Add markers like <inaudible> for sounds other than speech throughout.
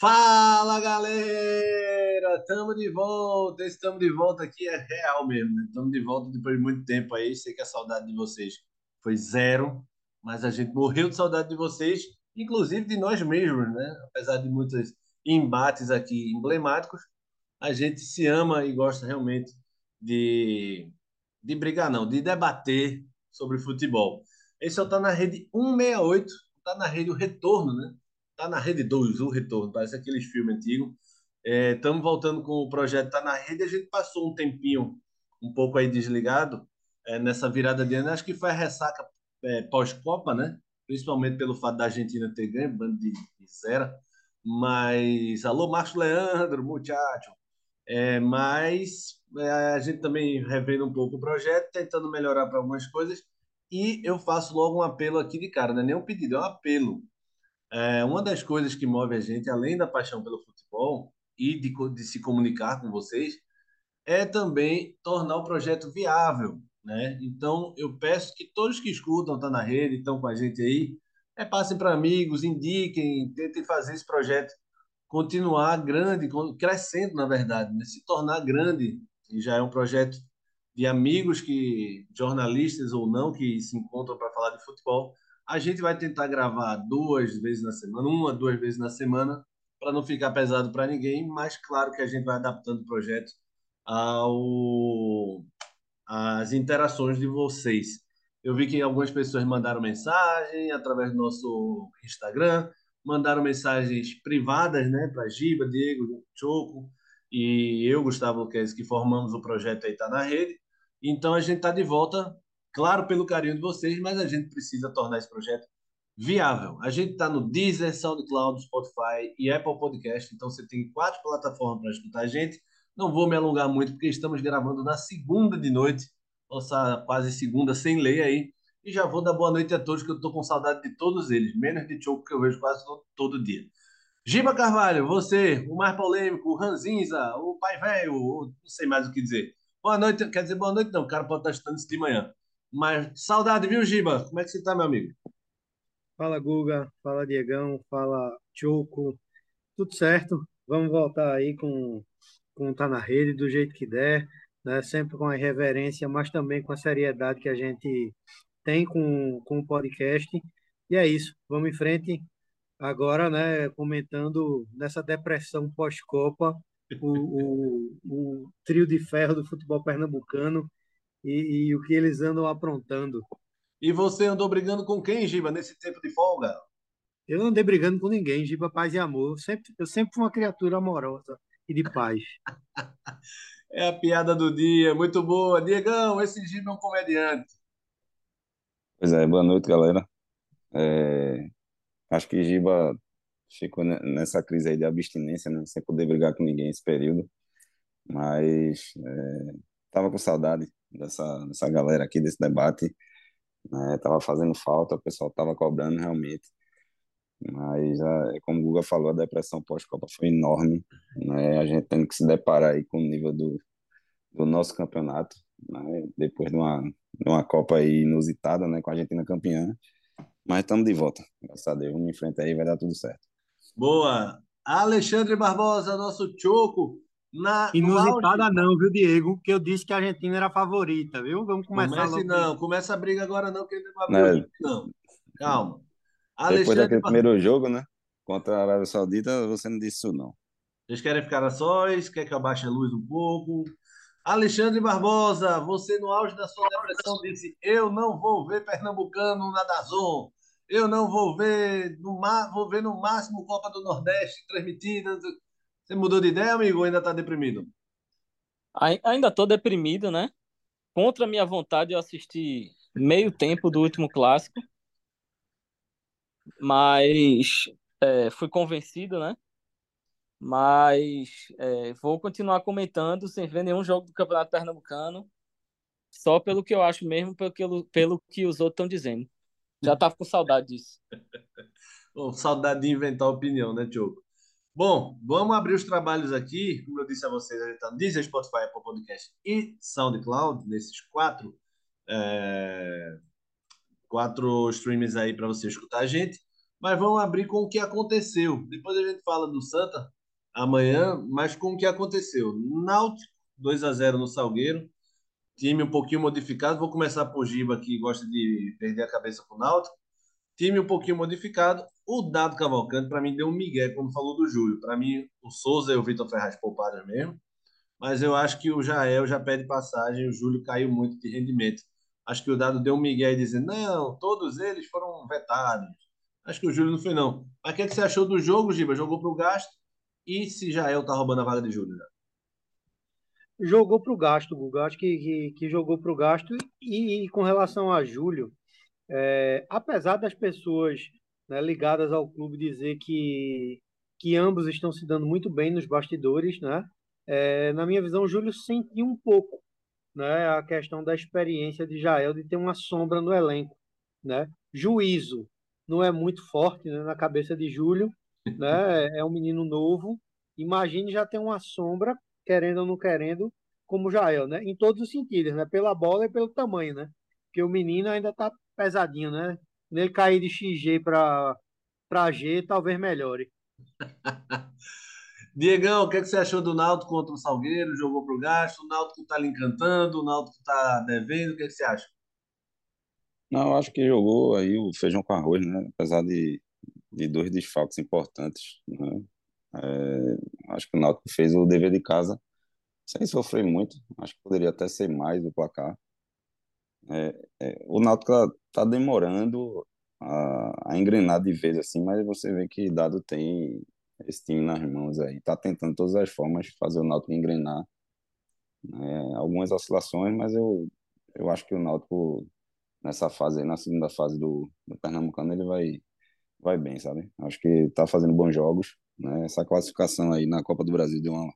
Fala galera, estamos de volta. Estamos de volta aqui é real mesmo, né? Estamos de volta depois de muito tempo aí. Sei que a saudade de vocês foi zero, mas a gente morreu de saudade de vocês, inclusive de nós mesmos, né? Apesar de muitos embates aqui emblemáticos, a gente se ama e gosta realmente de, de brigar, não, de debater sobre futebol. Esse o Tá na Rede 168, tá na rede o Retorno, né? Tá na Rede 2, o Retorno, parece aqueles filmes antigos. Estamos é, voltando com o projeto Tá na Rede. A gente passou um tempinho um pouco aí desligado é, nessa virada de ano. Acho que foi a ressaca é, pós-Copa, né? Principalmente pelo fato da Argentina ter ganho, bando de, de zero. Mas, alô, Marcos Leandro, muchacho. É, mas é, a gente também revendo um pouco o projeto, tentando melhorar para algumas coisas. E eu faço logo um apelo aqui de cara, não é nem um pedido, é um apelo é, uma das coisas que move a gente, além da paixão pelo futebol e de, de se comunicar com vocês, é também tornar o projeto viável, né? Então, eu peço que todos que escutam, estão tá na rede, estão com a gente aí, é, passem para amigos, indiquem, tentem fazer esse projeto continuar grande, crescendo, na verdade, né? se tornar grande. E já é um projeto de amigos que jornalistas ou não que se encontram para falar de futebol a gente vai tentar gravar duas vezes na semana, uma, duas vezes na semana, para não ficar pesado para ninguém, mas claro que a gente vai adaptando o projeto ao às interações de vocês. Eu vi que algumas pessoas mandaram mensagem através do nosso Instagram, mandaram mensagens privadas, né, para Giba, Diego, Choco e eu, Gustavo Luquez, que formamos o projeto aí tá na rede. Então a gente está de volta claro, pelo carinho de vocês, mas a gente precisa tornar esse projeto viável. A gente está no Deezer, SoundCloud, Spotify e Apple Podcast, então você tem quatro plataformas para escutar a gente. Não vou me alongar muito, porque estamos gravando na segunda de noite, nossa quase segunda sem lei aí. E já vou dar boa noite a todos, que eu estou com saudade de todos eles, menos de Choco, que eu vejo quase todo, dia. Giba Carvalho, você, o mais polêmico, o Ranzinza, o pai velho, não sei mais o que dizer. Boa noite, quer dizer boa noite não, o cara pode estar estudando isso de manhã. Mas saudade, viu, Giba? Como é que você tá, meu amigo? Fala, Guga. Fala, Diegão. Fala, Choco. Tudo certo? Vamos voltar aí com, com Tá na Rede, do jeito que der, né? Sempre com a irreverência, mas também com a seriedade que a gente tem com, com o podcast. E é isso. Vamos em frente. Agora, né, comentando nessa depressão pós-Copa, o, o, o trio de ferro do futebol pernambucano e, e o que eles andam aprontando. E você andou brigando com quem, Giba, nesse tempo de folga? Eu não andei brigando com ninguém, Giba, paz e amor. Eu sempre, eu sempre fui uma criatura amorosa e de paz. <laughs> é a piada do dia, muito boa. Diegão, esse Giba é um comediante. Pois é, boa noite, galera. É, acho que Giba ficou nessa crise aí de abstinência, né? Sem poder brigar com ninguém esse período. Mas é, tava com saudade dessa, dessa galera aqui, desse debate. Né? Tava fazendo falta, o pessoal tava cobrando realmente. Mas, é, como o Guga falou, a depressão pós-Copa foi enorme. Né? A gente tendo que se deparar aí com o nível do, do nosso campeonato, né? depois de uma, de uma Copa inusitada, né? com a Argentina campeã. Mas estamos de volta, graças a Deus. Vamos em frente aí, vai dar tudo certo. Boa! Alexandre Barbosa, nosso Choco, na, Inusitada não, viu, Diego? Que eu disse que a Argentina era a favorita, viu? Vamos começar Comece, não, começa a briga agora não, que ele não abriu, não. Calma. Alexandre Depois daquele primeiro jogo, né? Contra a Arábia Saudita, você não disse isso, não. Vocês querem ficar a sós? Quer que eu baixe a luz um pouco? Alexandre Barbosa, você no auge da sua depressão disse: Eu não vou ver Pernambucano na Dazon. Eu não vou ver no, vou ver no máximo Copa do Nordeste transmitida. Você mudou de ideia, amigo, ou ainda está deprimido? Ainda estou deprimido, né? Contra minha vontade, eu assisti meio tempo do último clássico, mas é, fui convencido, né? Mas é, vou continuar comentando sem ver nenhum jogo do Campeonato Pernambucano, só pelo que eu acho mesmo, pelo que, pelo que os outros estão dizendo. Já estava com saudade disso. <laughs> saudade de inventar opinião, né, Tioco? Bom, vamos abrir os trabalhos aqui. Como eu disse a vocês, a gente está no Deezer, Spotify, Apple Podcast e SoundCloud, nesses quatro, é... quatro streams aí para você escutar a gente. Mas vamos abrir com o que aconteceu. Depois a gente fala do Santa amanhã, mas com o que aconteceu. Náutico 2 a 0 no Salgueiro. Time um pouquinho modificado. Vou começar por Giba, que gosta de perder a cabeça com o Náutico. Time um pouquinho modificado. O Dado Cavalcante, para mim, deu um migué quando falou do Júlio. Para mim, o Souza e o Vitor Ferraz pouparam mesmo. Mas eu acho que o Jael já pede passagem. O Júlio caiu muito de rendimento. Acho que o Dado deu um migué dizendo, não, todos eles foram vetados. Acho que o Júlio não foi, não. Mas o que, é que você achou do jogo, Giba? Jogou para o gasto? E se Jael tá roubando a vaga de Júlio? Né? Jogou para o gasto, Guga. Acho que, que, que jogou para o gasto. E, e, com relação a Júlio, é, apesar das pessoas né, ligadas ao clube dizer que, que ambos estão se dando muito bem nos bastidores, né? É, na minha visão, o Júlio sentiu um pouco né, a questão da experiência de Jael de ter uma sombra no elenco. Né? Juízo não é muito forte né, na cabeça de Júlio, né? é um menino novo. Imagine já ter uma sombra, querendo ou não querendo, como Jael, né? em todos os sentidos, né? pela bola e pelo tamanho. Né? Porque o menino ainda está pesadinho. Né? Nele cair de XG para G, talvez melhore. <laughs> Diegão, o que, é que você achou do Náutico contra o Salgueiro? Jogou pro gasto? O Náutico tá lhe encantando? O Náutico tá devendo? O que, é que você acha? Não, eu acho que jogou aí o feijão com arroz, né? Apesar de, de dois desfalques importantes, né? É, acho que o Náutico fez o dever de casa sem sofrer muito. Acho que poderia até ser mais o placar. É, é, o Náutico tá, demorando a, a engrenar de vez assim, mas você vê que dado tem esse time nas mãos aí. Tá tentando todas as formas fazer o Náutico engrenar. Né? Algumas oscilações, mas eu, eu acho que o Náutico, nessa fase na segunda fase do, do Pernambucano, ele vai, vai bem, sabe? Acho que tá fazendo bons jogos. Né? Essa classificação aí na Copa do Brasil deu uma,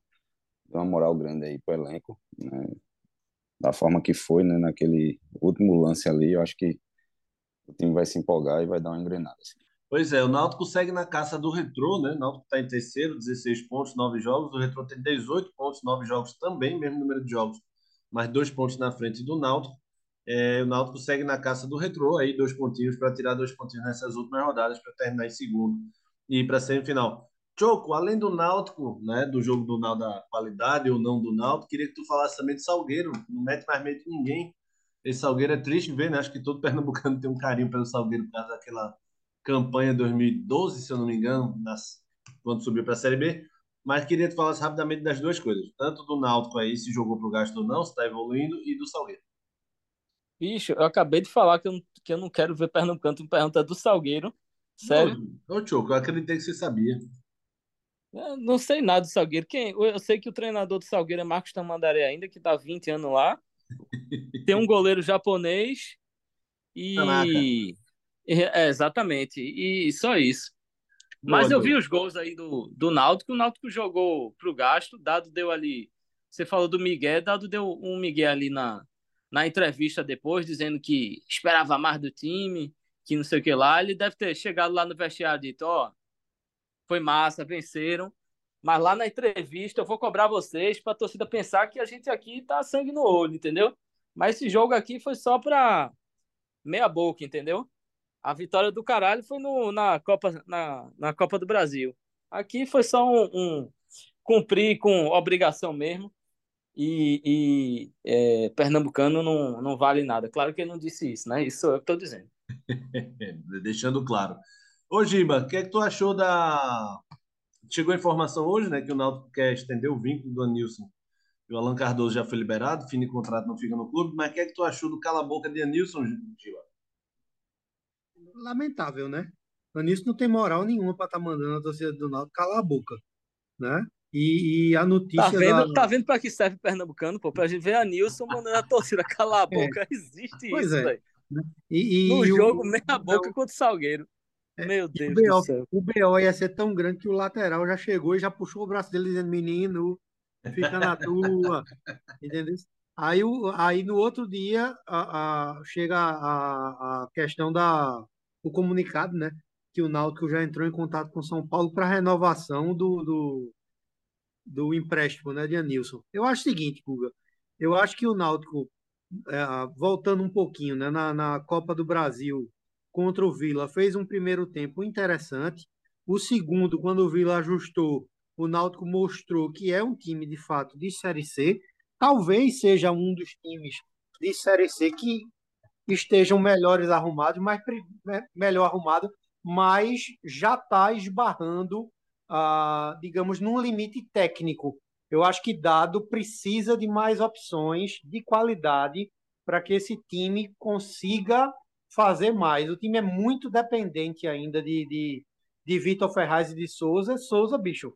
deu uma moral grande aí pro elenco. Né? Da forma que foi, né? Naquele último lance ali, eu acho que o time vai se empolgar e vai dar uma engrenada. Assim. Pois é, o Náutico segue na caça do Retrô, né? O Náutico está em terceiro, 16 pontos, 9 jogos. O Retrô tem 18 pontos, 9 jogos também, mesmo número de jogos, mas dois pontos na frente do Náutico. É, o Náutico segue na caça do Retrô, aí dois pontinhos para tirar dois pontinhos nessas últimas rodadas para terminar em segundo e ir para semifinal. Choco, além do Náutico, né, do jogo do Náutico da qualidade ou não do Náutico, queria que tu falasse também de Salgueiro. Não mete mais medo de ninguém. Esse Salgueiro é triste ver, né? Acho que todo pernambucano tem um carinho pelo Salgueiro por causa daquela campanha 2012, se eu não me engano, nas, quando subiu para a Série B. Mas queria te falar rapidamente das duas coisas. Tanto do Náutico aí, se jogou para o gasto ou não, se está evoluindo, e do Salgueiro. Bicho, eu acabei de falar que eu, que eu não quero ver Pernambucano, tu pergunta do Salgueiro. Sério? Ô, Choco, eu acreditei que você sabia. Eu não sei nada do Salgueiro. Quem, eu sei que o treinador do Salgueiro é Marcos Tamandaré ainda, que está 20 anos lá. Tem um goleiro japonês e... É, exatamente. E só isso. Boa, Mas eu vi os gols aí do, do Náutico. O Náutico jogou pro gasto. Dado deu ali. Você falou do Miguel. Dado deu um Miguel ali na, na entrevista depois, dizendo que esperava mais do time, que não sei o que lá. Ele deve ter chegado lá no vestiário e dito: Ó, foi massa, venceram. Mas lá na entrevista eu vou cobrar vocês para a torcida pensar que a gente aqui tá sangue no olho, entendeu? Mas esse jogo aqui foi só para meia boca, entendeu? A vitória do caralho foi no, na, Copa, na, na Copa do Brasil. Aqui foi só um, um cumprir com obrigação mesmo. E, e é, Pernambucano não, não vale nada. Claro que ele não disse isso, né? Isso eu estou dizendo. <laughs> Deixando claro. Ô, Giba, o que, é que tu achou da. Chegou a informação hoje, né? Que o Náutico quer estender o vínculo do Anilson. E o Alan Cardoso já foi liberado, fim de contrato não fica no clube. Mas o que é que tu achou do cala-boca de Anilson, Giba? lamentável, né? Anísio não tem moral nenhuma para estar tá mandando a torcida do Náutico calar a boca, né? E, e a notícia. Tá vendo, da... tá vendo para que serve Pernambucano, pô? Pra gente ver a Nilson mandando a torcida calar a é. boca. É. <laughs> Existe pois isso, é. velho. Né? E, e, no jogo, o, meia boca contra o Salgueiro. É, Meu Deus o BO, do céu. O BO ia ser tão grande que o lateral já chegou e já puxou o braço dele dizendo: menino, fica na tua. <laughs> entendeu? Aí, o, aí no outro dia a, a, chega a, a questão da o comunicado, né? Que o Náutico já entrou em contato com São Paulo para renovação do, do, do, empréstimo, né, de Anilson. Eu acho o seguinte, Guga. Eu acho que o Náutico, é, voltando um pouquinho, né, na, na Copa do Brasil contra o Vila fez um primeiro tempo interessante. O segundo, quando o Vila ajustou, o Náutico mostrou que é um time de fato de Série C. Talvez seja um dos times de Série C que estejam melhores arrumados, mais né, melhor arrumado, mas já está esbarrando, ah, digamos, num limite técnico. Eu acho que Dado precisa de mais opções de qualidade para que esse time consiga fazer mais. O time é muito dependente ainda de, de, de Vitor Ferraz e de Souza. Souza, bicho,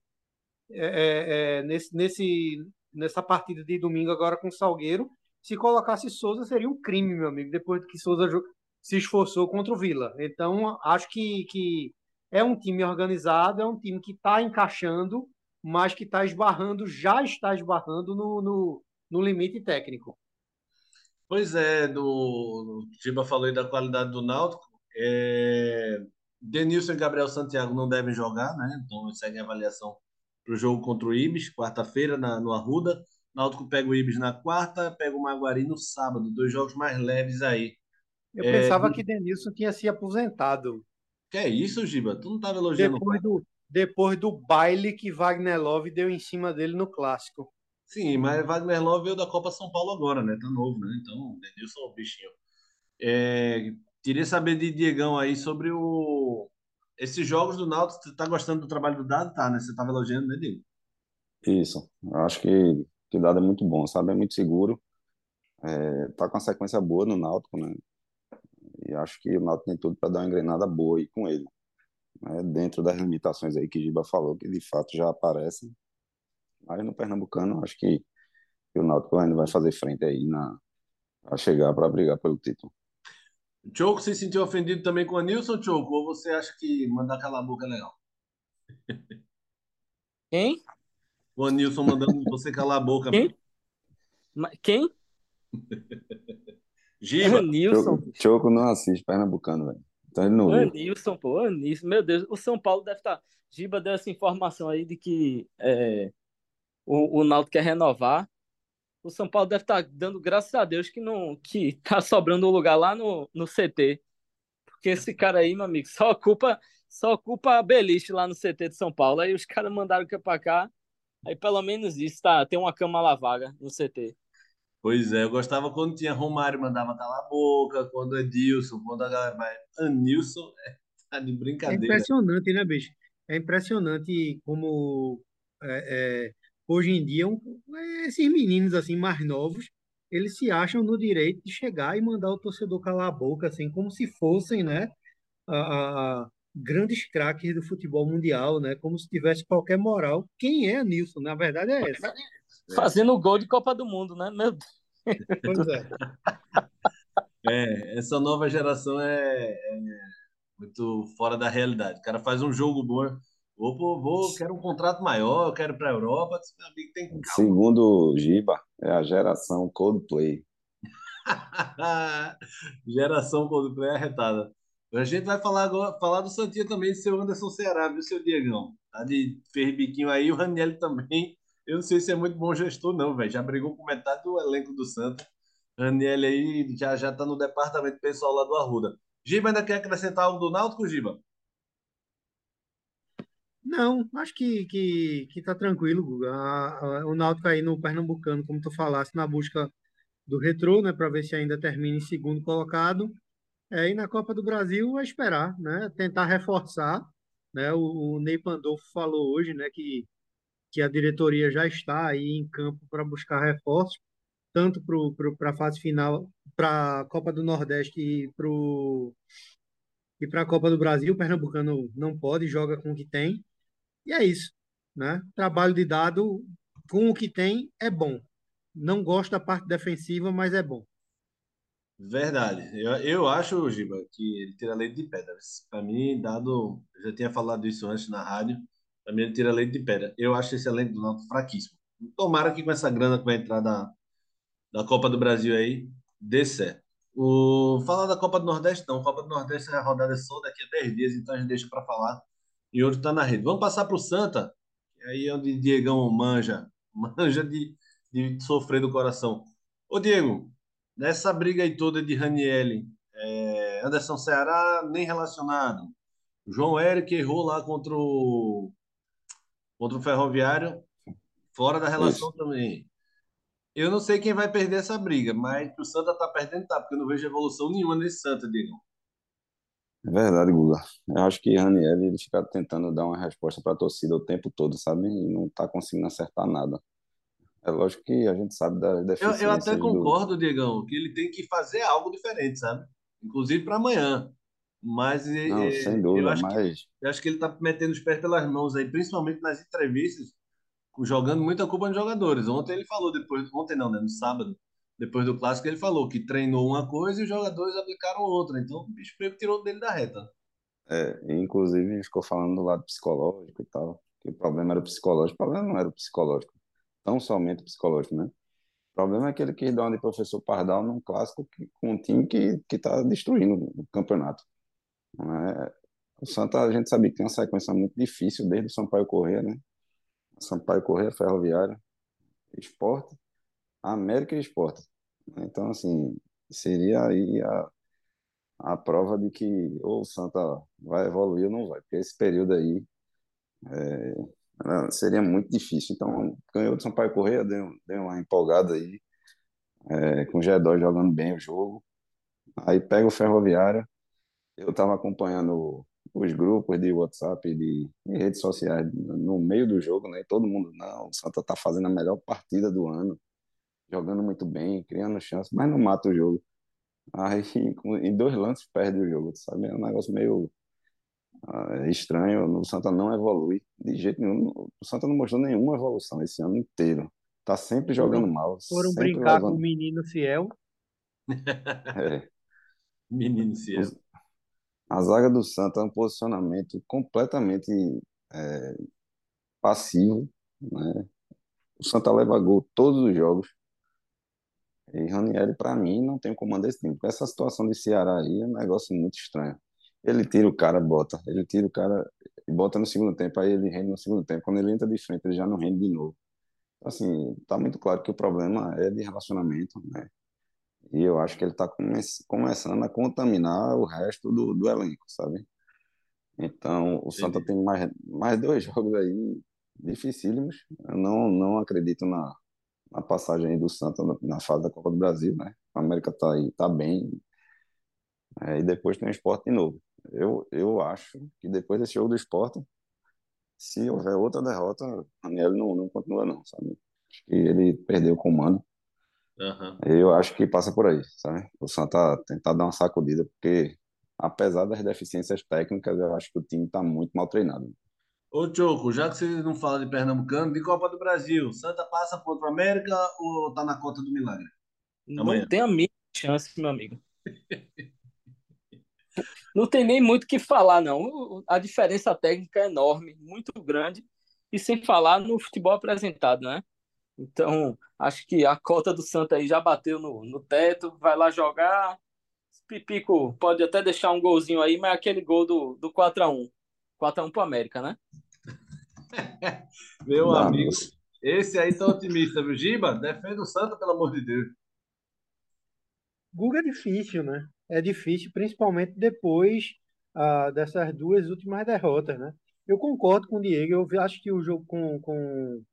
é, é, é, nesse, nesse, nessa partida de domingo agora com o Salgueiro, se colocasse Souza seria um crime, meu amigo, depois que Souza se esforçou contra o Vila. Então, acho que, que é um time organizado, é um time que está encaixando, mas que está esbarrando, já está esbarrando no, no, no limite técnico. Pois é, do, o Tiba falou aí da qualidade do Náutico. É, Denilson e Gabriel Santiago não devem jogar, né? Então segue a avaliação para o jogo contra o Ibis, quarta-feira, no Arruda. Náutico pega o Ibis na quarta, pega o Maguari no sábado. Dois jogos mais leves aí. Eu é, pensava que Denilson tinha se aposentado. Que é isso, Giba? Tu não estava elogiando depois do, depois do baile que Wagner Love deu em cima dele no Clássico. Sim, mas Wagner Love veio da Copa São Paulo agora, né? Tá novo, né? Então, Denilson é um bichinho. É, queria saber de Diegão aí sobre o esses jogos do Náutico. Você tá gostando do trabalho do Dado? Tá, né? Você tava elogiando, né, Diego? Isso. Acho que, que o Dado é muito bom, sabe? É muito seguro. É, tá com uma sequência boa no Náutico, né? E acho que o Náutico tem tudo para dar uma engrenada boa aí com ele. Né? Dentro das limitações aí que Giba falou, que de fato já aparecem mas no Pernambucano, acho que, que o Náutico ainda vai fazer frente aí na, a chegar para brigar pelo título. Choco, você se sentiu ofendido também com a Nilson, Choco? Ou você acha que mandar calar a boca é legal? Quem? O Anilson mandando <laughs> você calar a boca. Quem? Quem? Giba. Anilson. Choco, Choco não assiste Pernambucano, velho. Então ele não Anilson, pô, Anilson. Meu Deus, o São Paulo deve estar. Tá, Giba deu essa informação aí de que é, o, o Náutico quer renovar. O São Paulo deve estar tá dando graças a Deus que não que <laughs> tá sobrando um lugar lá no, no CT. Porque esse cara aí, meu amigo, só ocupa só ocupa a beliche lá no CT de São Paulo. Aí os caras mandaram que para cá. Aí pelo menos isso, tá? Tem uma cama lá vaga no CT. Pois é, eu gostava quando tinha Romário, mandava calar a boca, quando Edilson, quando a galera. Mas Anilson <laughs> é, tá de brincadeira. É impressionante, né, bicho? É impressionante como é, é, hoje em dia, um, esses meninos assim mais novos, eles se acham no direito de chegar e mandar o torcedor calar a boca, assim, como se fossem, né, a, a grandes craques do futebol mundial, né, como se tivesse qualquer moral. Quem é Nilson? Na verdade é essa. Fazendo gol de Copa do Mundo, né? Meu Deus. Pois é. É, essa nova geração é, é, muito fora da realidade. O cara faz um jogo bom, Vou, vou, vou, quero um contrato maior, eu quero ir para a Europa. Amigo tem calma. Segundo Giba, é a geração Coldplay. <laughs> geração Coldplay arretada. A gente vai falar agora, falar do Santinha também, do seu Anderson Ceará, viu, seu Diegão? Tá de ferribiquinho aí, o Raniel também. Eu não sei se é muito bom gestor, não, velho. Já brigou com metade do elenco do Santos. Raniel aí já, já tá no departamento pessoal lá do Arruda. Giba ainda quer acrescentar algo do Náutico, Giba? Não, acho que, que, que tá tranquilo, Guga. O Náutico aí no Pernambucano, como tu falaste, na busca do retrô, né, para ver se ainda termina em segundo colocado. É, e na Copa do Brasil é esperar, né, tentar reforçar, né? O, o Ney Pandolfo falou hoje, né, que que a diretoria já está aí em campo para buscar reforços, tanto para a fase final, para a Copa do Nordeste e para e para a Copa do Brasil. O Pernambucano não pode, joga com o que tem. E é isso. Né? Trabalho de dado com o que tem é bom. Não gosto da parte defensiva, mas é bom. Verdade. Eu, eu acho, Giba, que ele tira leite de pedra. Para mim, dado. Eu já tinha falado isso antes na rádio. Para mim, ele tira leite de pedra. Eu acho esse elenco do Náutico fraquíssimo. Tomara que com essa grana que vai entrar da, da Copa do Brasil aí, dê certo. O, falar da Copa do Nordeste, não. Copa do Nordeste é a rodada só daqui a 10 dias, então a gente deixa para falar e outro está na rede. Vamos passar para o Santa, aí é onde Diegão manja, <laughs> manja de, de sofrer do coração. Ô Diego, nessa briga aí toda de Ranielli, é, Anderson Ceará, nem relacionado. João Eric errou lá contra o, contra o Ferroviário, fora da relação Isso. também. Eu não sei quem vai perder essa briga, mas o Santa tá perdendo, tá, porque eu não vejo evolução nenhuma nesse Santa, Diego. É verdade, Guga. Eu acho que Raniel ele fica tentando dar uma resposta para a torcida o tempo todo, sabe? E não está conseguindo acertar nada. É lógico que a gente sabe da deficiência. Eu, eu até concordo, do... Diegão, que ele tem que fazer algo diferente, sabe? Inclusive para amanhã. Mas não, é, sem dúvida, eu acho, mas... que, eu acho que ele está metendo os pés pelas mãos aí, principalmente nas entrevistas, jogando muita culpa nos jogadores. Ontem ele falou, depois, ontem não, né? No sábado, depois do clássico, ele falou que treinou uma coisa e os jogadores aplicaram outra. Então o bicho meio que tirou dele da reta. É, inclusive ficou falando do lado psicológico e tal, que o problema era o psicológico. O problema não era o psicológico, tão somente o psicológico, né? O problema é que ele quis dar uma de professor Pardal num clássico que, com um time que está destruindo o campeonato. É, o Santa, a gente sabia que tem uma sequência muito difícil desde o Sampaio Corrêa, né? Sampaio Corrêa, Ferroviária, Esporte, América e Esporte. Então, assim, seria aí a, a prova de que ou o Santa vai evoluir ou não vai, porque esse período aí é, seria muito difícil. Então, ganhou do Sampaio Correia, deu, deu uma empolgada aí, é, com o G2 jogando bem o jogo. Aí pega o Ferroviária. Eu estava acompanhando os grupos de WhatsApp de, de, redes sociais no meio do jogo, né? E todo mundo, não, o Santa está fazendo a melhor partida do ano, jogando muito bem, criando chances, mas não mata o jogo. Aí, <laughs> em dois lances, perde o jogo, sabe? É um negócio meio uh, estranho. O Santa não evolui de jeito nenhum. O Santa não mostrou nenhuma evolução esse ano inteiro. Tá sempre jogando mal. Foram brincar levando... com o menino fiel. <laughs> É. <laughs> Menino fiel. A zaga do Santa é um posicionamento completamente é, passivo. Né? O Santa leva gol todos os jogos. E Ranieri, para mim, não tem comando desse time. Porque essa situação de Ceará aí é um negócio muito estranho. Ele tira o cara, bota. Ele tira o cara e bota no segundo tempo, aí ele rende no segundo tempo. Quando ele entra de frente, ele já não rende de novo. Então, assim, tá muito claro que o problema é de relacionamento, né? E eu acho que ele está come começando a contaminar o resto do, do elenco, sabe? Então, o Santa tem mais, mais dois jogos aí dificílimos. Eu não, não acredito na, na passagem do Santa na, na, fase da Copa do Brasil, né? A América tá aí, tá bem. É, e depois tem o esporte de novo. Eu, eu acho que depois desse jogo do esporte, se houver outra derrota, o Raniel não, não continua, não, sabe? Acho que ele perdeu o comando. Uhum. Eu acho que passa por aí, sabe? O Santa tentar dar uma sacudida, porque apesar das deficiências técnicas, eu acho que o time está muito mal treinado. Ô, Choco, já que você não fala de Pernambucano, de Copa do Brasil, Santa passa contra o América ou tá na conta do milagre? Amanhã. Não tem a mínima chance, meu amigo. não tem nem muito o que falar, não. A diferença técnica é enorme, muito grande, e sem falar no futebol apresentado, né? Então, acho que a cota do Santa aí já bateu no, no teto, vai lá jogar. Pipico pode até deixar um golzinho aí, mas é aquele gol do, do 4x1. 4x1 pro América, né? <laughs> Meu Vamos. amigo, esse aí tá otimista, viu? Giba, defenda o Santa, pelo amor de Deus. Guga é difícil, né? É difícil, principalmente depois ah, dessas duas últimas derrotas, né? Eu concordo com o Diego, eu acho que o jogo com, com,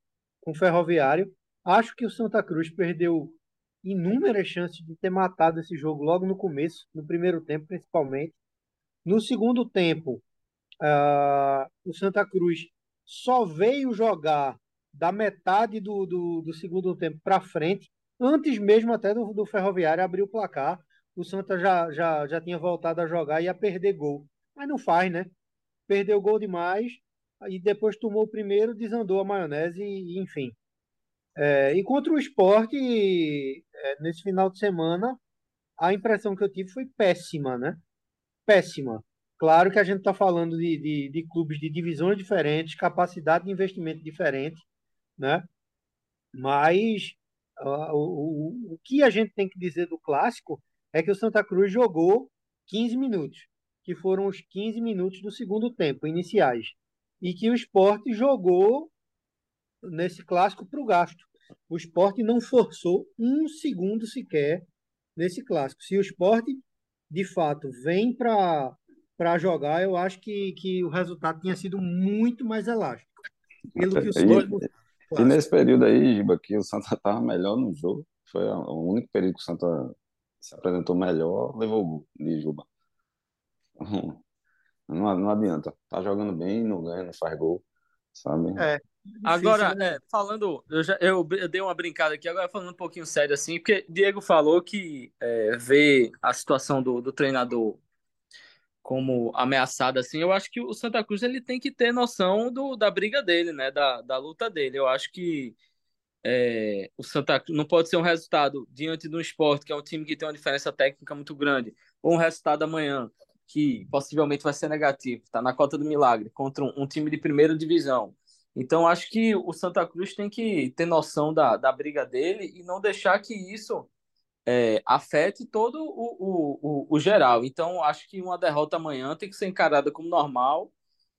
com o Ferroviário, acho que o Santa Cruz perdeu inúmeras chances de ter matado esse jogo logo no começo, no primeiro tempo principalmente. No segundo tempo, uh, o Santa Cruz só veio jogar da metade do, do, do segundo tempo para frente, antes mesmo até do, do Ferroviário abrir o placar. O Santa já, já, já tinha voltado a jogar e ia perder gol. Mas não faz, né? Perdeu gol demais, e depois tomou o primeiro, desandou a maionese, e, enfim. É, e contra o esporte, é, nesse final de semana, a impressão que eu tive foi péssima, né? Péssima. Claro que a gente está falando de, de, de, clubes de divisões diferentes, capacidade de investimento diferente, né? Mas uh, o, o, que a gente tem que dizer do clássico é que o Santa Cruz jogou 15 minutos, que foram os 15 minutos do segundo tempo, iniciais, e que o esporte jogou nesse clássico para o gasto. O esporte não forçou um segundo sequer nesse clássico. Se o esporte de fato vem para para jogar, eu acho que, que o resultado tinha sido muito mais elástico. Pelo que o Santa... E, e nesse período aí, Giba, que o Santa estava melhor no jogo, foi o único período que o Santa se apresentou melhor, levou o gol de Juba. <laughs> Não, não adianta. Tá jogando bem, não ganha, não faz gol, sabe? É. Agora, né? é, falando, eu, já, eu, eu, dei uma brincada aqui, agora falando um pouquinho sério assim, porque Diego falou que é, vê a situação do, do treinador como ameaçada assim, eu acho que o Santa Cruz ele tem que ter noção do, da briga dele, né, da, da luta dele. Eu acho que é, o Santa Cruz não pode ser um resultado diante do esporte, que é um time que tem uma diferença técnica muito grande, ou um resultado amanhã que possivelmente vai ser negativo, está na cota do milagre, contra um, um, time de primeira divisão. Então, acho que o Santa Cruz tem que ter noção da, da briga dele e não deixar que isso é, afete todo o, o, o, o geral. Então, acho que uma derrota amanhã tem que ser encarada como normal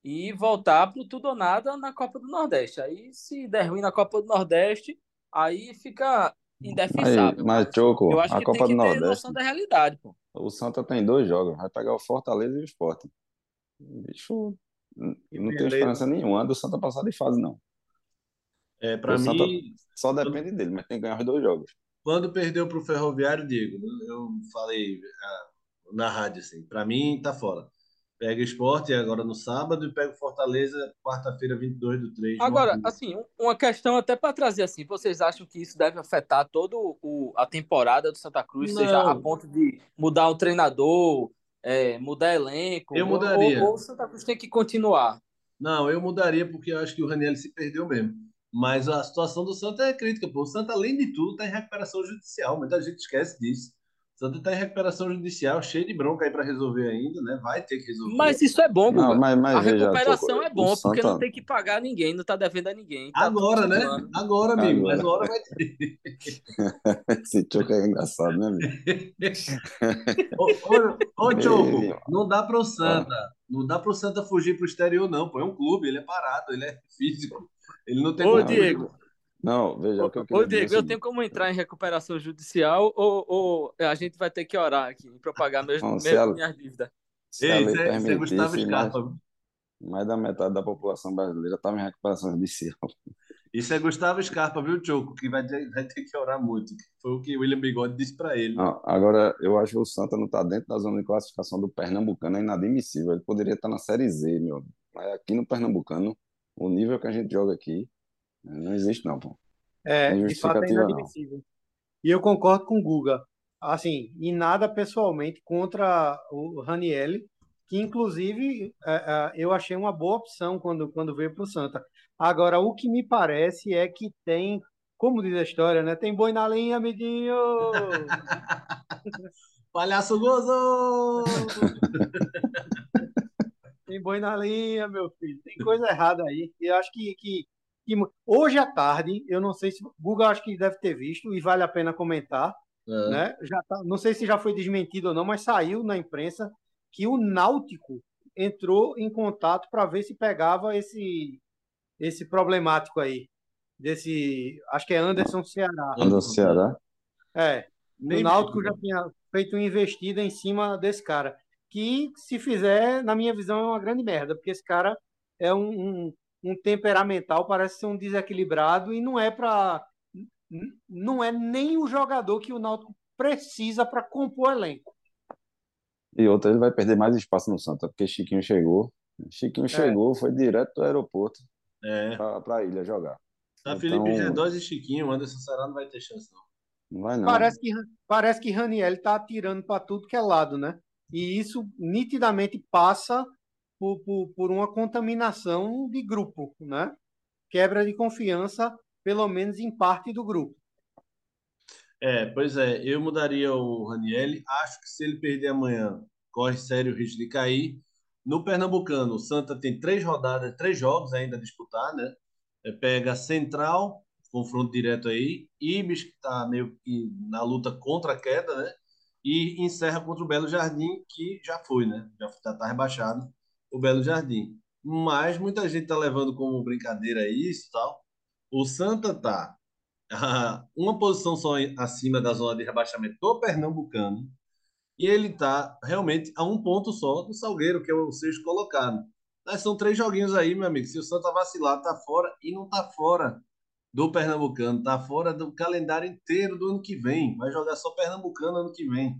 e voltar para o tudo ou nada na Copa do Nordeste. Aí, se der ruim na Copa do Nordeste, aí fica indefensável. Mas, mas Choco, eu acho a que Copa tem que do ter Nordeste, noção da realidade, pô. O Santa tem dois jogos, vai pegar o Fortaleza e o Sport. Bicho, não tem esperança nenhuma do Santa passar de fase, não. É, para mim. Só depende dele, mas tem que ganhar os dois jogos. Quando perdeu para o Ferroviário, Diego, eu falei ah, na rádio assim: para mim, tá fora. Pega o esporte agora no sábado e pega o Fortaleza quarta-feira, 22 do 3. Agora, assim, uma questão até para trazer assim, vocês acham que isso deve afetar toda a temporada do Santa Cruz, Não. seja a ponto de mudar o treinador, é, mudar elenco? Eu mudaria. Ou, ou o Santa Cruz tem que continuar? Não, eu mudaria porque eu acho que o Raniel se perdeu mesmo. Mas a situação do Santa é crítica, pô. O Santa, além de tudo, está em recuperação judicial. Muita gente esquece disso. Santa está em recuperação judicial, cheio de bronca aí para resolver ainda, né? Vai ter que resolver. Mas isso é bom, não, mas, mas A veja, recuperação tô... é bom, o porque Santa... não tem que pagar ninguém, não está devendo a ninguém. Tá agora, né? Agora, amigo. Agora. Mas hora vai ter. <laughs> Esse Choco é engraçado, né, amigo? ô, ô, ô Choco, não dá para o Santa. Ah. Não dá para o Santa fugir para o exterior, não. Pô, é um clube, ele é parado, ele é físico. Ele não tem Ô, Diego, não, veja o que eu queria Ô, Diego, eu tenho como entrar em recuperação judicial ou, ou a gente vai ter que orar aqui e propagar meus, Não, meus, se a- minhas dívidas? Ei, isso é, é Gustavo Scarpa. Mais da metade da população brasileira estava em recuperação judicial. Isso é Gustavo Scarpa, viu, Choco? Que vai ter, vai ter que orar muito. Foi o que o William Bigode disse para ele. Não, agora, eu acho que o Santa não está dentro da zona de classificação do Pernambucano, é inadmissível. Ele poderia estar na Série Z, meu. Mas aqui no Pernambucano, o nível que a gente joga aqui, não existe não, pô. É, Tem de fato é não. inadmissível. E eu concordo com o Guga. Assim, e nada pessoalmente contra o Ranielli, que inclusive é, é, eu achei uma boa opção quando, quando veio para o Santa. Agora, o que me parece é que tem, como diz a história, né? Tem boi na linha, amiguinho! <laughs> Palhaço gozo! <laughs> Tem boi na linha, meu filho. Tem coisa errada aí. E eu acho que, que, que hoje à tarde, eu não sei se. Guga acho que deve ter visto e vale a pena comentar. É. Né? Já tá, não sei se já foi desmentido ou não, mas saiu na imprensa que o Náutico entrou em contato para ver se pegava esse esse problemático aí desse acho que é Anderson Ceará Do Ceará. é o Náutico já tinha feito uma investida em cima desse cara que se fizer na minha visão é uma grande merda porque esse cara é um, um, um temperamental parece ser um desequilibrado e não é para não é nem o jogador que o Náutico precisa para compor o elenco E outra, ele vai perder mais espaço no Santa, porque Chiquinho chegou. Chiquinho É. chegou, foi direto do aeroporto É. para a ilha jogar. Tá Então- Felipe Redós e Chiquinho. O Anderson Ceará não vai ter chance, não. Não vai não. Parece que, parece que Raniel está atirando para tudo que é lado, né? E isso nitidamente passa por, por, por uma contaminação de grupo, né? Quebra de confiança, pelo menos em parte do grupo. É, pois é, eu mudaria o Ranielli. Acho que se ele perder amanhã, corre sério risco de cair. No Pernambucano, o Santa tem três rodadas, três jogos ainda a disputar, né? É, pega Central, confronto direto aí, Ibis, que está meio que na luta contra a queda, né? E encerra contra o Belo Jardim, que já foi, né? Já está rebaixado o Belo Jardim. Mas muita gente está levando como brincadeira isso tal. O Santa tá <laughs> uma posição só acima da zona de rebaixamento do Pernambucano. E ele está realmente a um ponto só do Salgueiro, que é o sexto colocado. Mas são três joguinhos aí, meu amigo. Se o Santa vacilar, tá fora e não tá fora do Pernambucano, tá fora do calendário inteiro do ano que vem. Vai jogar só Pernambucano ano que vem.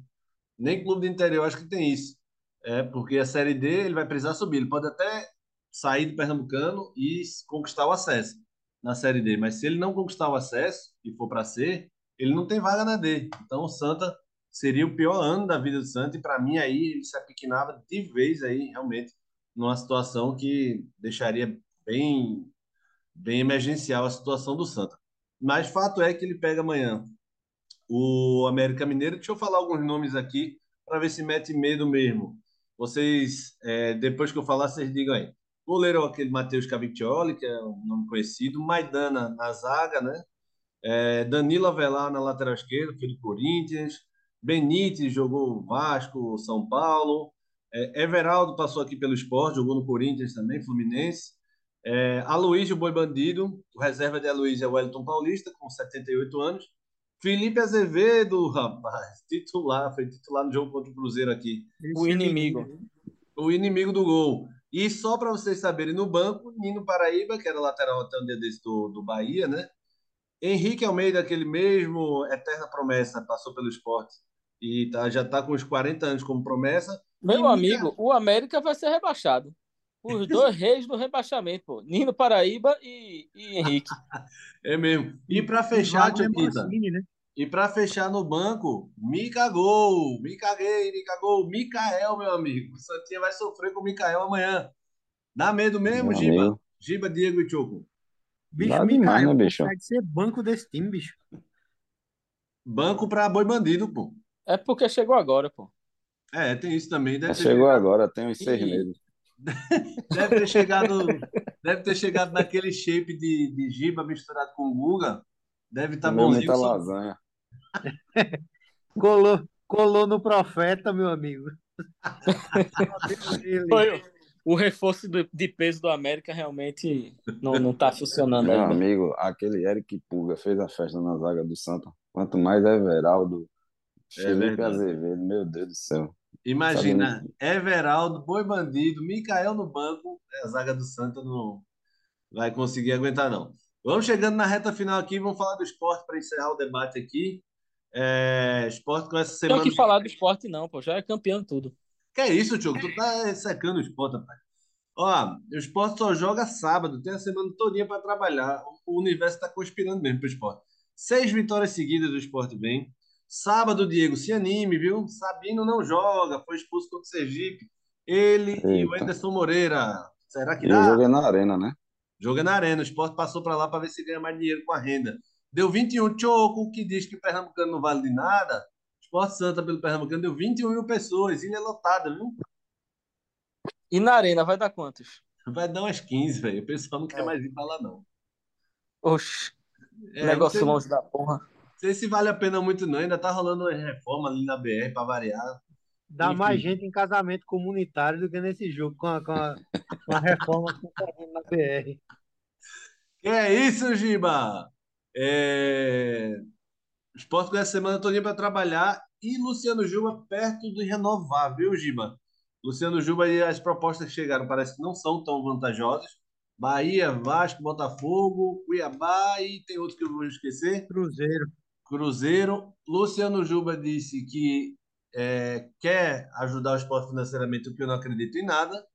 Nem clube do interior acho que tem isso. É, porque a Série D ele vai precisar subir. Ele pode até sair do Pernambucano e conquistar o acesso na Série D. Mas se ele não conquistar o acesso e for para C, ele não tem vaga na D. Então o Santa seria o pior ano da vida do Santa e para mim aí ele se apequenava de vez aí realmente numa situação que deixaria bem bem emergencial a situação do Santa. Mas fato é que ele pega amanhã o América Mineiro. Deixa eu falar alguns nomes aqui para ver se mete medo mesmo. Vocês, é, depois que eu falar, vocês digam aí. Goleiro é aquele Matheus Cavicchioli, que é um nome conhecido. Maidana na zaga, né? É, Danilo Avelar na lateral esquerda, filho do Corinthians. Benítez jogou Vasco, São Paulo. É, Everaldo passou aqui pelo esporte, jogou no Corinthians também, Fluminense. É, Aloysio Boi Bandido, o reserva de Aloysio é o Wellington Paulista, com 78 anos. Felipe Azevedo, rapaz, titular, foi titular no jogo contra o Cruzeiro aqui. O inimigo. O inimigo do gol. E só para vocês saberem, no banco, Nino Paraíba, que era lateral até um dia desse do, do Bahia, né? Henrique Almeida, aquele mesmo eterna promessa, passou pelo esporte e tá, já está com os 40 anos como promessa. Meu e amigo, o América vai ser rebaixado. Os dois reis do rebaixamento, pô. Nino Paraíba e, e Henrique. <laughs> é mesmo. E para fechar, Tiquita, né? e para fechar no banco, me cagou, me caguei, me cagou. Micael, meu amigo. O Santinha vai sofrer com o Micael amanhã. Dá medo mesmo, meu Giba? Amigo. Giba, Diego e Choco. Bicho, Dá Micael né, bicho? consegue ser banco desse time, bicho. Banco para boi bandido, pô. É porque chegou agora, pô. É, tem isso também. Deve chegou agora, tem uns seis meses. Deve ter chegado, deve ter chegado naquele shape de, de giba misturado com Guga. Deve estar tá bonzinho. Muita lasanha. <laughs> colou, colou no profeta, meu amigo. <laughs> Foi, o reforço de, de, peso do América realmente não, não tá funcionando. Meu ainda. amigo, aquele Eric Puga fez a festa na zaga do Santa. Quanto mais Everaldo, é Felipe Azevedo, meu Deus do céu. Imagina, Everaldo, Boi Bandido, Micael no banco, é, a zaga do Santa não vai conseguir aguentar, não. Vamos chegando na reta final aqui, vamos falar do esporte para encerrar o debate aqui. É, esporte com essa semana. Tem que falar do esporte, não, pô, já é campeão tudo. Que é isso, tio? Tu tá secando o esporte, rapaz. Ó, o esporte só joga sábado, tem a semana todinha para trabalhar. O universo está conspirando mesmo para o esporte. Seis vitórias seguidas do esporte vem. Sábado, Diego, se anime, viu? Sabino não joga, foi expulso contra o Sergipe. Ele Eita. e o Anderson Moreira. Será que dá? O jogo é na arena, né? Jogo é na arena. O esporte passou para lá para ver se ganha mais dinheiro com a renda. Deu 21 choco, que diz que o Pernambucano não vale de nada. Esporte Santa pelo Pernambucano deu 21 mil pessoas. Ilha lotada, viu? E na arena vai dar quantos? Vai dar umas 15, velho. O pessoal não quer é. mais ir para lá, não. Oxe. É, negócio longe da porra sei se vale a pena muito, não. Ainda tá rolando uma reforma ali na BR para variar. Dá Enfim. mais gente em casamento comunitário do que nesse jogo com a, com a, com a reforma que tá na BR. Que é isso, Giba? É... O esporte com essa semana todinha para trabalhar e Luciano Juba perto de renovar, viu, Giba? Luciano Juba e as propostas que chegaram parece que não são tão vantajosas. Bahia, Vasco, Botafogo, Cuiabá e tem outros que eu vou esquecer. Cruzeiro. Cruzeiro. Luciano Juba disse que é, quer ajudar o esporte financeiramente, o que eu não acredito em nada.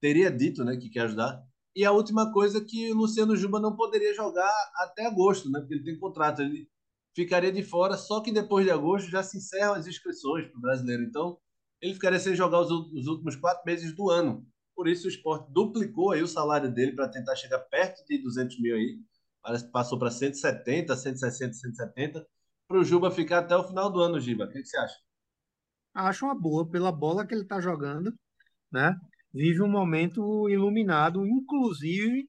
Teria dito né, que quer ajudar. E a última coisa é que o Luciano Juba não poderia jogar até agosto, né, porque ele tem contrato. Ele ficaria de fora, só que depois de agosto já se encerram as inscrições para o brasileiro. Então, ele ficaria sem jogar os, os últimos quatro meses do ano. Por isso, o esporte duplicou aí o salário dele para tentar chegar perto de 200 mil aí. Parece que passou para 170, 160, 170 para o Juba ficar até o final do ano, Giba. O que, que você acha? Acho uma boa pela bola que ele está jogando, né? Vive um momento iluminado, inclusive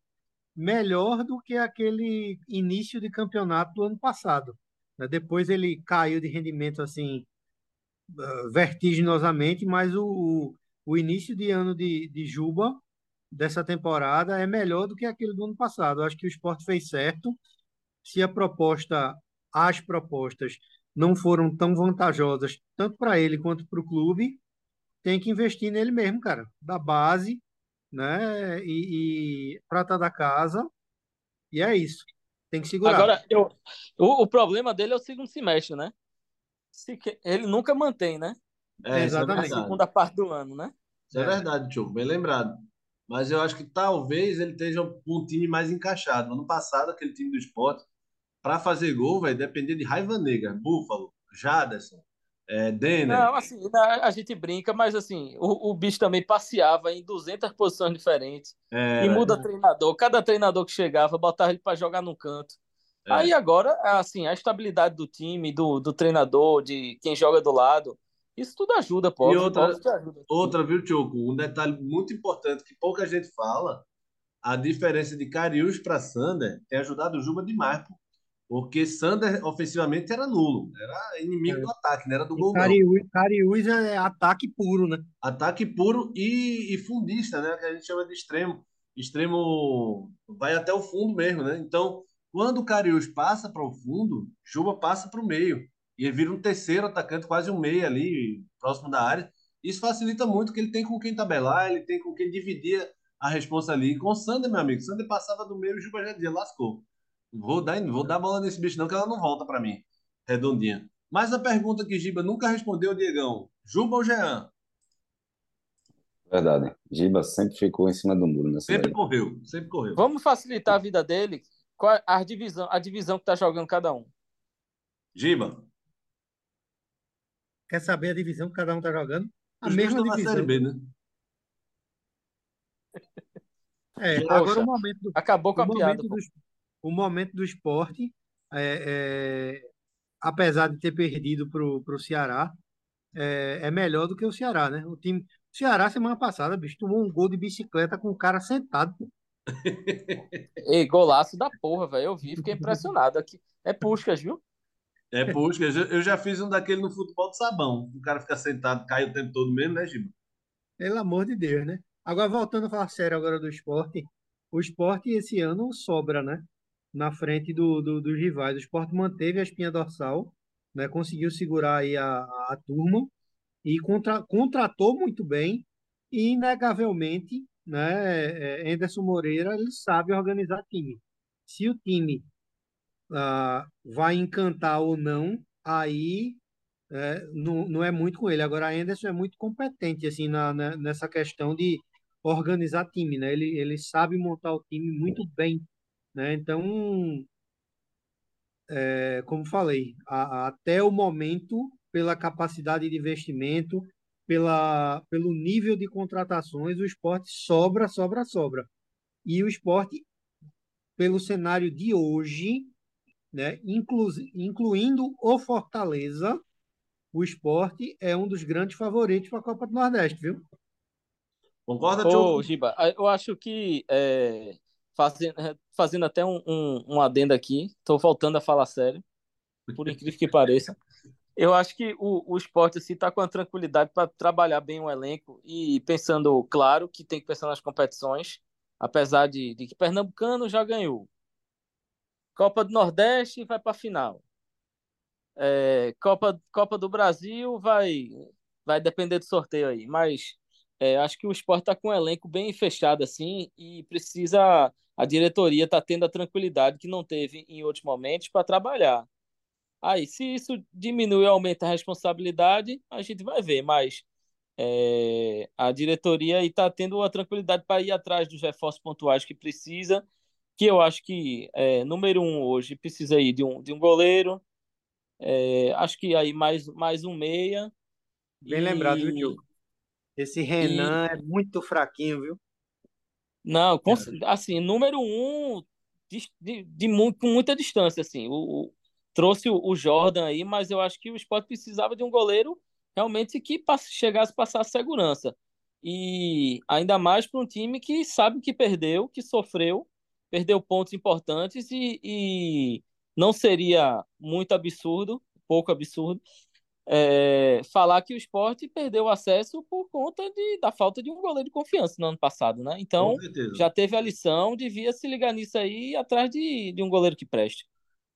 melhor do que aquele início de campeonato do ano passado. Né? Depois ele caiu de rendimento assim ah, vertiginosamente, mas o, o início de ano de, de Juba dessa temporada é melhor do que aquele do ano passado. Acho que o esporte fez certo. Se a proposta as propostas não foram tão vantajosas, tanto para ele quanto para o clube, tem que investir nele mesmo, cara, da base, né? E, e prata da casa, e é isso. Tem que segurar. Agora, eu, o, o problema dele é o segundo semestre, né? Se, ele nunca mantém, né? É, exatamente. A segunda parte do ano, né? Isso é, é verdade, Tio, bem lembrado. Mas eu acho que talvez ele esteja um time mais encaixado. Ano passado, aquele time do esporte, para fazer gol, vai depender de raiva negra. Búfalo, Jaderson, é, Denner. Não, assim, a gente brinca, mas assim, o, o bicho também passeava em 200 posições diferentes. É, e muda treinador. Cada treinador que chegava, botava ele para jogar no canto. É. Aí agora, assim, a estabilidade do time, do, do treinador, de quem joga do lado, isso tudo ajuda, pô. E outra, ajuda. outra, viu, Tioco? Um detalhe muito importante que pouca gente fala: a diferença de Cariús para Sander tem ajudado o Juba demais, pô. Porque Sander ofensivamente era nulo, era inimigo é. do ataque, não era do gol. Cariús, Cariús é ataque puro, né? Ataque puro e, e fundista, né? Que a gente chama de extremo. Extremo vai até o fundo mesmo, né? Então, quando o Cariús passa para o fundo, Juba passa para o meio. E ele vira um terceiro atacante, quase um meio ali, próximo da área. Isso facilita muito, que ele tem com quem tabelar, ele tem com quem dividir a responsa ali. Com o Sander, meu amigo, o Sander passava do meio, o Juba já dizia, lascou. Vou dar, vou dar bola nesse bicho não, que ela não volta para mim, redondinha. Mas a pergunta que Giba nunca respondeu, Diegão, Juba ou Jean? Verdade. Giba sempre ficou em cima do muro. Nessa sempre daí. correu, sempre correu. Vamos facilitar a vida dele. Qual é a divisão, a divisão que tá jogando cada um? Giba. Quer saber a divisão que cada um tá jogando? A Os mesma divisão. Série B, né? É, Poxa, agora o momento do, acabou com a piada. Do, o momento do esporte, é, é, apesar de ter perdido para o Ceará, é, é, melhor do que o Ceará, né? O time, o Ceará semana passada, bicho, tomou um gol de bicicleta com o cara sentado. <laughs> Ei, golaço da porra, velho. Eu vi, fiquei impressionado aqui. É Puscas, viu? É Puscas. Eu já fiz um daquele no futebol de sabão. O cara fica sentado, cai o tempo todo mesmo, né, Giba? Pelo amor de Deus, né? Agora, voltando a falar sério agora do esporte, o esporte esse ano sobra, né? Na frente do, do dos rivais. O esporte manteve a espinha dorsal, né? Conseguiu segurar aí a, a turma e contra, contratou muito bem e, inegavelmente, né? É, Anderson Moreira, ele sabe organizar time. Se o time ah, vai encantar ou não, aí é, não, não é muito com ele. Agora, Anderson é muito competente assim na, na, nessa questão de organizar time, né? Ele, ele sabe montar o time muito bem, né? Então, é, como falei, a, a, até o momento, pela capacidade de investimento, pela, pelo nível de contratações, o esporte sobra, sobra, sobra. E o esporte, pelo cenário de hoje, né, inclu, incluindo o Fortaleza, o esporte é um dos grandes favoritos para a Copa do Nordeste, viu? Concorda, Ô, Giba, eu acho que é, fazendo, <laughs> fazendo até um, um, um adendo aqui, estou voltando a falar sério, por incrível que pareça. Eu acho que o, o esporte está assim, tá com a tranquilidade para trabalhar bem o elenco e pensando, claro, que tem que pensar nas competições, apesar de, de que Pernambucano já ganhou. Copa do Nordeste vai para a final. É, Copa, Copa do Brasil vai, vai depender do sorteio aí, mas é, acho que o esporte está com um elenco bem fechado assim e precisa. A diretoria está tendo a tranquilidade que não teve em outros momentos para trabalhar. Aí, se isso diminui e aumenta a responsabilidade, a gente vai ver, mas é, a diretoria está tendo a tranquilidade para ir atrás dos reforços pontuais que precisa, que eu acho que, é, número um hoje, precisa ir de um, de um goleiro, é, acho que aí mais, mais um meia. Bem e... lembrado, viu, Diogo? Esse Renan e... é muito fraquinho, viu? Não, com, assim, número um de, de, de, com muita distância, assim. O, o trouxe o, o, Jordan aí, mas eu acho que o Sport precisava de um goleiro realmente que passe, chegasse a passar segurança. E ainda mais para um time que sabe que perdeu, que sofreu, perdeu pontos importantes e, e não seria muito absurdo, pouco absurdo, é, falar que o esporte perdeu o acesso por conta de, da falta de um goleiro de confiança no ano passado, né? Então, já teve a lição, devia se ligar nisso aí atrás de, de um goleiro que preste.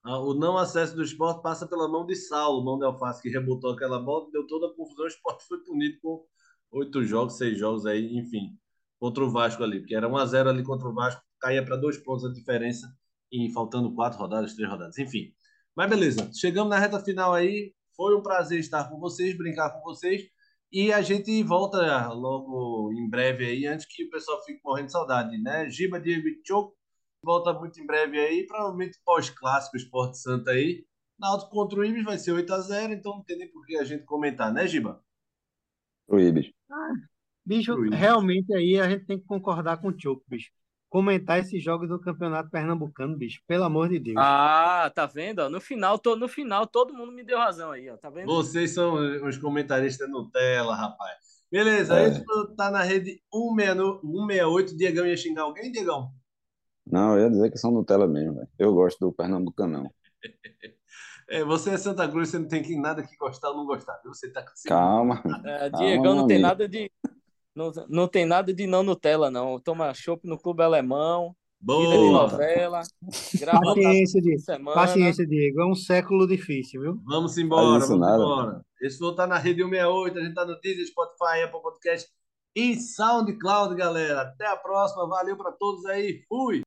Ah, o não acesso do esporte passa pela mão de Saulo, mão de Alface, que rebotou aquela bola, deu toda a confusão. O esporte foi punido com oito jogos, seis jogos aí, enfim, contra o Vasco ali, porque era 1 a 0 ali contra o Vasco, caía para dois pontos a diferença, e faltando quatro rodadas, três rodadas, enfim. Mas beleza, chegamos na reta final aí. Foi um prazer estar com vocês, brincar com vocês. E a gente volta logo em breve aí, antes que o pessoal fique morrendo de saudade, né? Giba, Diego Choco volta muito em breve aí, provavelmente pós-clássico Esporte Santa aí. Náutico contra o Ibis vai ser 8 a 0 então não tem nem por que a gente comentar, né, Giba? O Ibis. Ah, bicho, realmente aí a gente tem que concordar com o Choco, bicho comentar esses jogos do Campeonato Pernambucano, bicho. Pelo amor de Deus. Ah, tá vendo? No final, tô, no final, todo mundo me deu razão aí, ó. Tá vendo? Vocês são os comentaristas Nutella, rapaz. Beleza, é. esse tá na rede 168. Diegão ia xingar alguém, Diegão? Não, eu ia dizer que são Nutella mesmo, velho. Eu gosto do Pernambucanão. <laughs> É, você é Santa Cruz, você não tem nada que gostar ou não gostar. Você tá Calma. <laughs> É, Diegão não tem nada de não, não tem nada de não Nutella, não. Toma chopp no clube alemão. Boa. de novela. Paciência, Diego. Paciência, Diego. É um século difícil, viu? Vamos embora, vamos nada. embora. Esse for tá na Rede 168, a gente tá no Deezer, Spotify, Apple Podcast e SoundCloud, galera. Até a próxima. Valeu para todos aí. Fui!